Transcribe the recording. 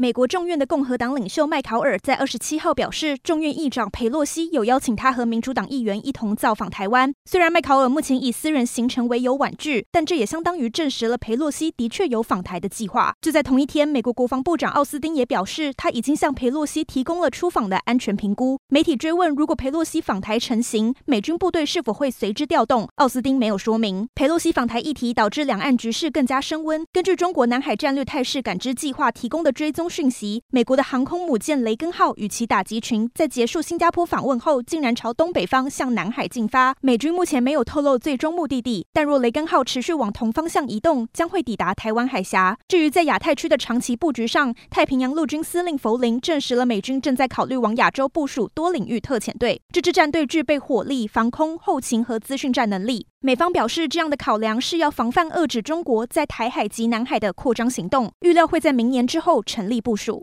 美国众院的共和党领袖麦考尔在二十七号表示，众院议长裴洛西有邀请他和民主党议员一同造访台湾。虽然麦考尔目前以私人行程为由婉拒，但这也相当于证实了裴洛西的确有访台的计划。就在同一天，美国国防部长奥斯汀也表示，他已经向裴洛西提供了出访的安全评估。媒体追问，如果裴洛西访台成行，美军部队是否会随之调动？奥斯汀没有说明。裴洛西访台议题导致两岸局势更加升温。根据中国南海战略态势感知计划提供的追踪。讯息：美国的航空母舰“雷根号”与其打击群在结束新加坡访问后，竟然朝东北方向南海进发。美军目前没有透露最终目的地，但若“雷根号”持续往同方向移动，将会抵达台湾海峡。至于在亚太区的长期布局上，太平洋陆军司令弗林证实了美军正在考虑往亚洲部署多领域特遣队。这支战队具备火力、防空、后勤和资讯战能力。美方表示，这样的考量是要防范遏制中国在台海及南海的扩张行动，预料会在明年之后成立部署。